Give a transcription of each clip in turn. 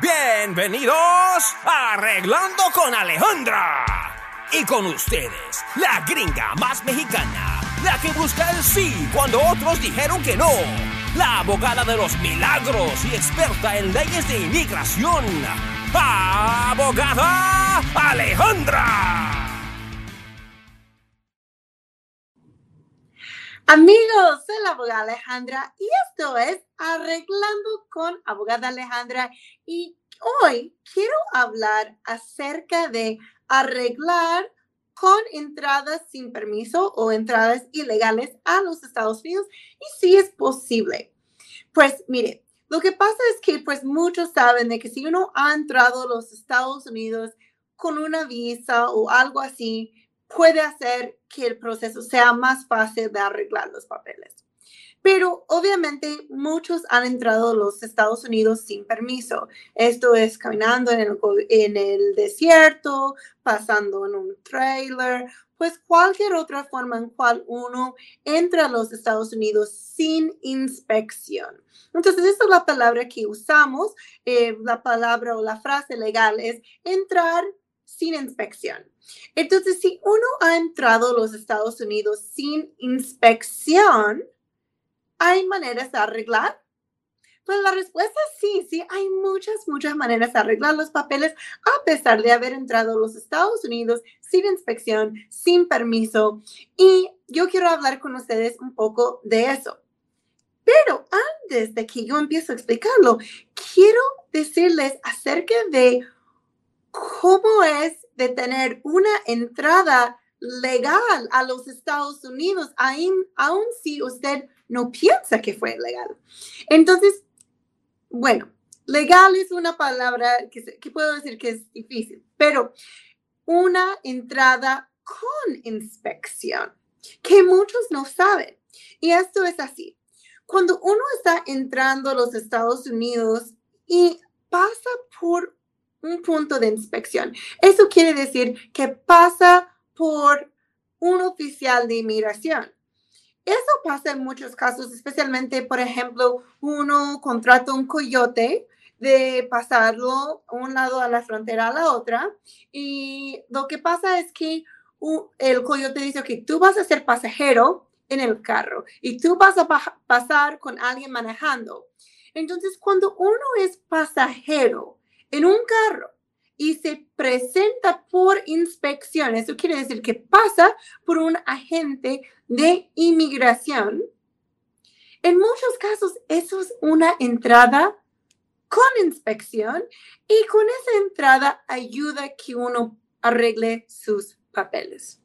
Bienvenidos a Arreglando con Alejandra. Y con ustedes, la gringa más mexicana, la que busca el sí cuando otros dijeron que no, la abogada de los milagros y experta en leyes de inmigración, abogada Alejandra. Amigos, soy la abogada Alejandra y esto es Arreglando con abogada Alejandra y hoy quiero hablar acerca de arreglar con entradas sin permiso o entradas ilegales a los Estados Unidos y si es posible. Pues mire, lo que pasa es que pues muchos saben de que si uno ha entrado a los Estados Unidos con una visa o algo así, puede hacer que el proceso sea más fácil de arreglar los papeles. Pero obviamente muchos han entrado a los Estados Unidos sin permiso. Esto es caminando en el, desierto, pasando en un trailer, pues cualquier otra forma en cual uno entra a los Estados Unidos sin inspección. Entonces, esta es la palabra que usamos, eh, la palabra o la frase legal es entrar sin inspección. Entonces, si uno ha entrado a los Estados Unidos sin inspección, ¿hay maneras de arreglar? Pues la respuesta es sí, sí, hay muchas, muchas maneras de arreglar los papeles a pesar de haber entrado a los Estados Unidos sin inspección, sin permiso. Y yo quiero hablar con ustedes un poco de eso. Pero antes de que yo empiece a explicarlo, quiero decirles acerca de cómo es de tener una entrada legal a los Estados Unidos, aun si usted no piensa que fue legal. Entonces, bueno, legal es una palabra que, que puedo decir que es difícil, pero una entrada con inspección, que muchos no saben. Y esto es así. Cuando uno está entrando a los Estados Unidos y pasa por un punto de inspección. Eso quiere decir que pasa por un oficial de inmigración. Eso pasa en muchos casos, especialmente, por ejemplo, uno contrata un coyote de pasarlo un lado a la frontera a la otra. Y lo que pasa es que el coyote dice que tú vas a ser pasajero en el carro y tú vas a pasar con alguien manejando. Entonces, cuando uno es pasajero, en un carro y se presenta por inspección. Eso quiere decir que pasa por un agente de inmigración. En muchos casos, eso es una entrada con inspección y con esa entrada ayuda que uno arregle sus papeles.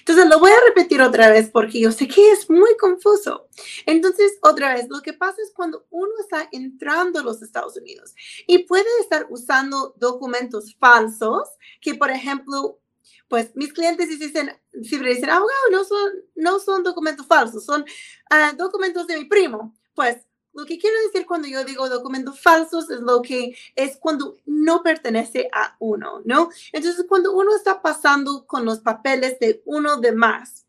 Entonces, lo voy a repetir otra vez porque yo sé que es muy confuso. Entonces, otra vez, lo que pasa es cuando uno está entrando a los Estados Unidos y puede estar usando documentos falsos, que por ejemplo, pues mis clientes dicen, siempre dicen, abogado, no son, no son documentos falsos, son ah, documentos de mi primo. Pues lo que quiero decir cuando yo digo documentos falsos es lo que es cuando no pertenece a uno, ¿no? Entonces, cuando uno está pasando con los papeles de uno de más,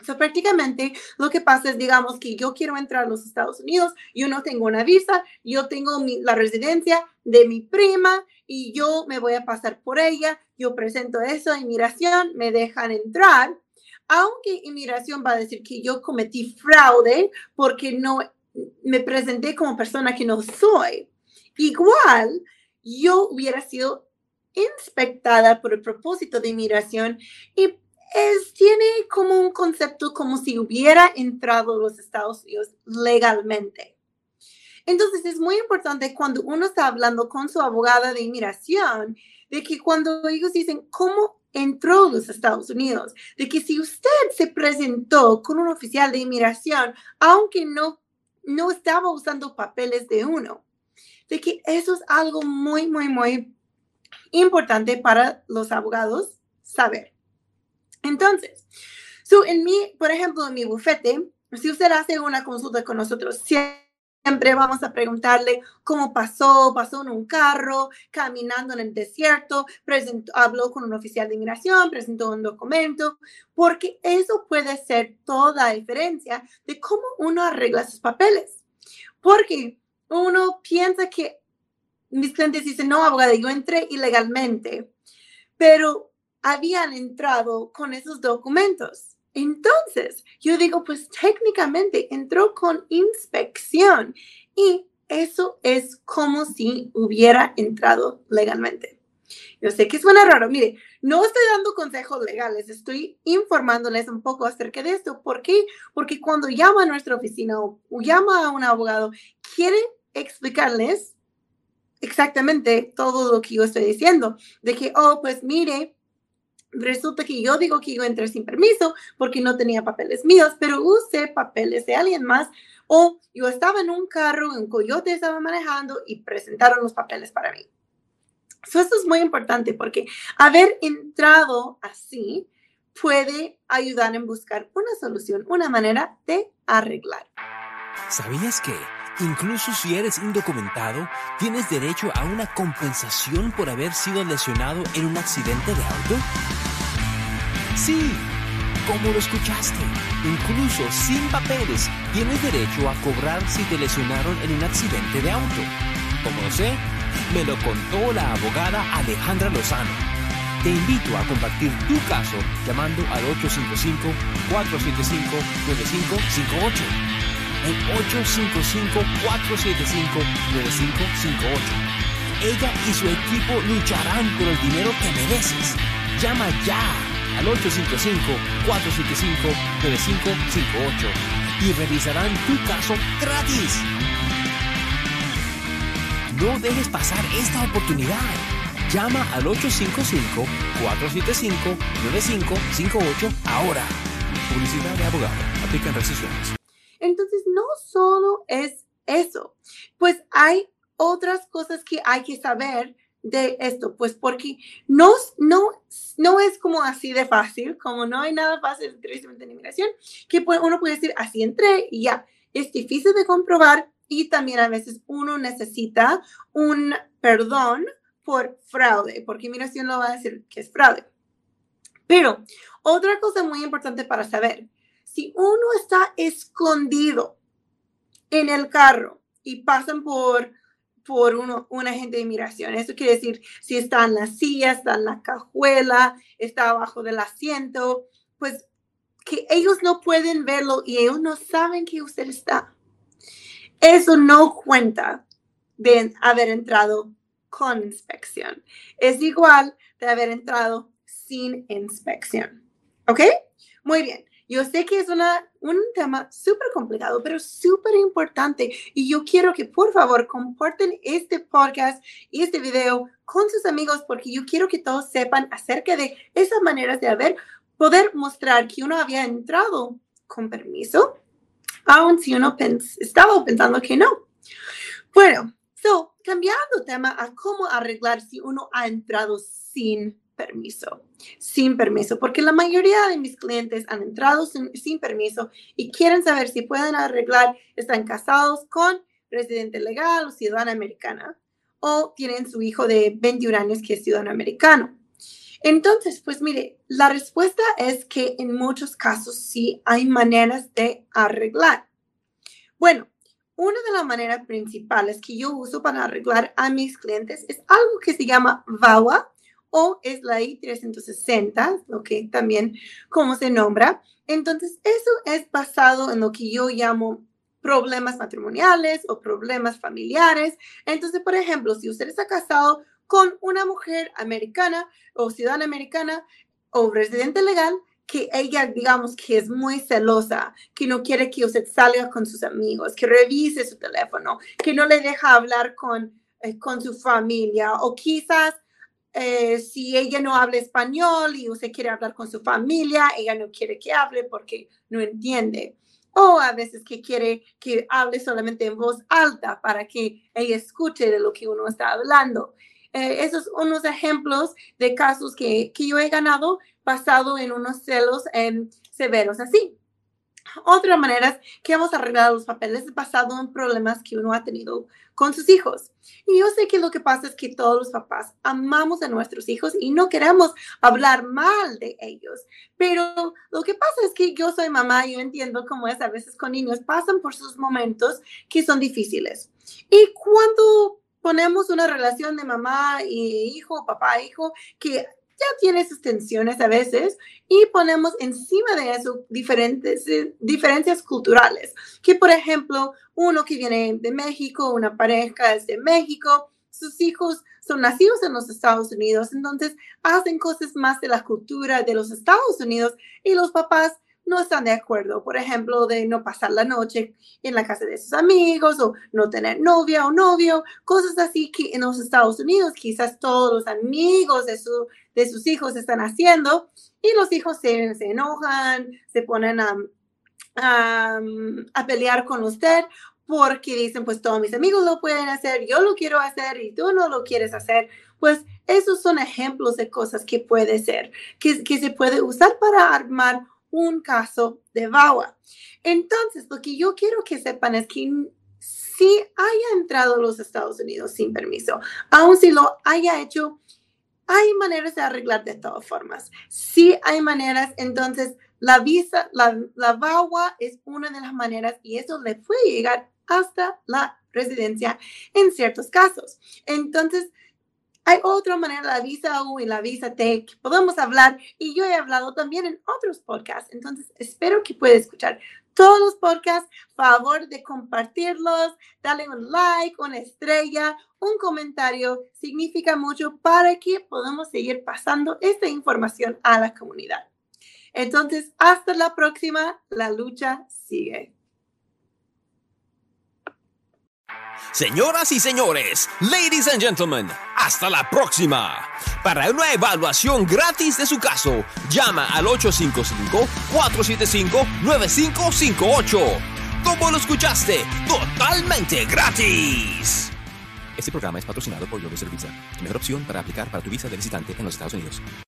o sea, prácticamente lo que pasa es, digamos, que yo quiero entrar a los Estados Unidos, yo no tengo una visa, yo tengo la residencia de mi prima y yo me voy a pasar por ella, yo presento eso a inmigración, me dejan entrar, aunque inmigración va a decir que yo cometí fraude porque no me presenté como persona que no soy. Igual, yo hubiera sido inspectada por el propósito de inmigración y es, tiene como un concepto como si hubiera entrado a los Estados Unidos legalmente. Entonces es muy importante cuando uno está hablando con su abogada de inmigración, de que cuando ellos dicen cómo entró a los Estados Unidos, de que si usted se presentó con un oficial de inmigración, aunque no no estaba usando papeles de uno. De que eso es algo muy, muy, muy importante para los abogados saber. Entonces, so en mi, por ejemplo, en mi bufete, si usted hace una consulta con nosotros, siempre vamos a preguntarle cómo pasó, pasó en un carro, caminando en el desierto, presentó, habló con un oficial de inmigración, presentó un documento, porque eso puede ser toda la diferencia de cómo uno arregla sus papeles. Porque uno piensa que mis clientes dicen, no, abogada, yo entré ilegalmente, pero habían entrado con esos documentos. Entonces, yo digo, pues técnicamente entró con inspección y eso es como si hubiera entrado legalmente. Yo sé que suena raro. Mire, no estoy dando consejos legales, estoy informándoles un poco acerca de esto. ¿Por qué? Porque cuando llama a nuestra oficina o, llama a un abogado, quiere explicarles exactamente todo lo que yo estoy diciendo. De que, oh, pues mire, resulta que yo digo que yo entré sin permiso porque no tenía papeles míos, pero usé papeles de alguien más. O yo estaba en un carro, un coyote estaba manejando y presentaron los papeles para mí. So, esto es muy importante porque haber entrado así puede ayudar en buscar una solución, una manera de arreglar. ¿Sabías que incluso si eres indocumentado, tienes derecho a una compensación por haber sido lesionado en un accidente de auto? Sí, como lo escuchaste, incluso sin papeles, tienes derecho a cobrar si te lesionaron en un accidente de auto. Como lo sé, me lo contó la abogada Alejandra Lozano. Te invito a compartir tu caso llamando al 855-475-9558. El 855-475-9558. Ella y su equipo lucharán por el dinero que mereces. Llama ya al 855-475-9558 y revisarán tu caso gratis. No dejes pasar esta oportunidad. Llama al 855-475-9558 ahora. Publicidad de abogado. Aplican restricciones. Entonces, no solo es eso, pues hay otras cosas que hay que saber de esto, pues porque no, no, no es como así de fácil, como no hay nada fácil directamente en inmigración, que uno puede decir, así entré y ya. Es difícil de comprobar, y también a veces uno necesita un perdón por fraude, porque inmigración lo va a decir que es fraude. Pero otra cosa muy importante para saber, si uno está escondido en el carro y pasan por por uno, un agente de inmigración. Eso quiere decir si está en la silla, está en la cajuela, está abajo del asiento, pues que ellos no pueden verlo y ellos no saben que usted está. Eso no cuenta de haber entrado con inspección. Es igual de haber entrado sin inspección. ¿Ok? Muy bien. Yo sé que es una, un tema súper complicado, pero súper importante. Y yo quiero que por favor compartan este podcast y este video con sus amigos porque yo quiero que todos sepan acerca de esas maneras de haber, poder mostrar que uno había entrado con permiso aun si uno estaba pensando que no. Bueno, so, cambiando tema a cómo arreglar si uno ha entrado sin permiso, sin permiso, porque la mayoría de mis clientes han entrado sin, permiso y quieren saber si pueden arreglar, están casados con residente legal o ciudadana americana o tienen su hijo de 21 años que es ciudadano americano. Entonces, pues mire, la respuesta es que en muchos casos sí hay maneras de arreglar. Bueno, una de las maneras principales que yo uso para arreglar a mis clientes es algo que se llama VAWA o es la I-360, lo que también como se nombra. Entonces, eso es basado en lo que yo llamo problemas matrimoniales o problemas familiares. Entonces, por ejemplo, si usted está casado con una mujer americana o ciudadana americana o residente legal que ella, digamos, que es muy celosa, que no quiere que usted salga con sus amigos, que revise su teléfono, que no le deja hablar con, eh, con su familia, o quizás eh, si ella no habla español y usted quiere hablar con su familia, ella no quiere que hable porque no entiende. O a veces que quiere que hable solamente en voz alta para que ella escuche de lo que uno está hablando. Eh, esos son unos ejemplos de casos que, que, yo he ganado basado en unos celos em, severos así. Otra manera que hemos arreglado los papeles es basado en problemas que uno ha tenido con sus hijos. Y yo sé que lo que pasa es que todos los papás amamos a nuestros hijos y no queremos hablar mal de ellos. Pero lo que pasa es que yo soy mamá y yo entiendo cómo es a veces con niños, pasan por sus momentos que son difíciles. Y cuando ponemos una relación de mamá y hijo, papá, hijo, que ya tiene sus tensiones a veces y ponemos encima de eso diferentes eh, diferencias culturales. Que por ejemplo, uno que viene de México, una pareja es de México, sus hijos son nacidos en los Estados Unidos, entonces hacen cosas más de la cultura de los Estados Unidos y los papás no están de acuerdo, por ejemplo, de no pasar la noche en la casa de sus amigos o no tener novia o novio, cosas así que en los Estados Unidos quizás todos los amigos de, su, de sus hijos están haciendo y los hijos se, se enojan, se ponen a, a, pelear con usted porque dicen, pues todos mis amigos lo pueden hacer, yo lo quiero hacer y tú no lo quieres hacer. Pues esos son ejemplos de cosas que puede ser, que, que se puede usar para armar un caso de VAWA. Entonces, lo que yo quiero que sepan es que si haya entrado a los Estados Unidos sin permiso, aun si lo haya hecho, hay maneras de arreglar de todas formas. Si hay maneras, entonces la visa, la, la VAWA es una de las maneras y eso le puede llegar hasta la residencia en ciertos casos. Entonces, hay otra manera, la visa U y la visa T, que podemos hablar y yo he hablado también en otros podcasts. Entonces, espero que pueda escuchar todos los podcasts. Favor de compartirlos, darle un like, una estrella, un comentario. Significa mucho para que podamos seguir pasando esta información a la comunidad. Entonces, hasta la próxima. La lucha sigue. Señoras y señores, ladies and gentlemen, hasta la próxima. Para una evaluación gratis de su caso, llama al 855-475-9558. ¿Cómo lo escuchaste? Totalmente gratis. Este programa es patrocinado por Global Serviza, mejor opción para aplicar para tu visa de visitante en los Estados Unidos.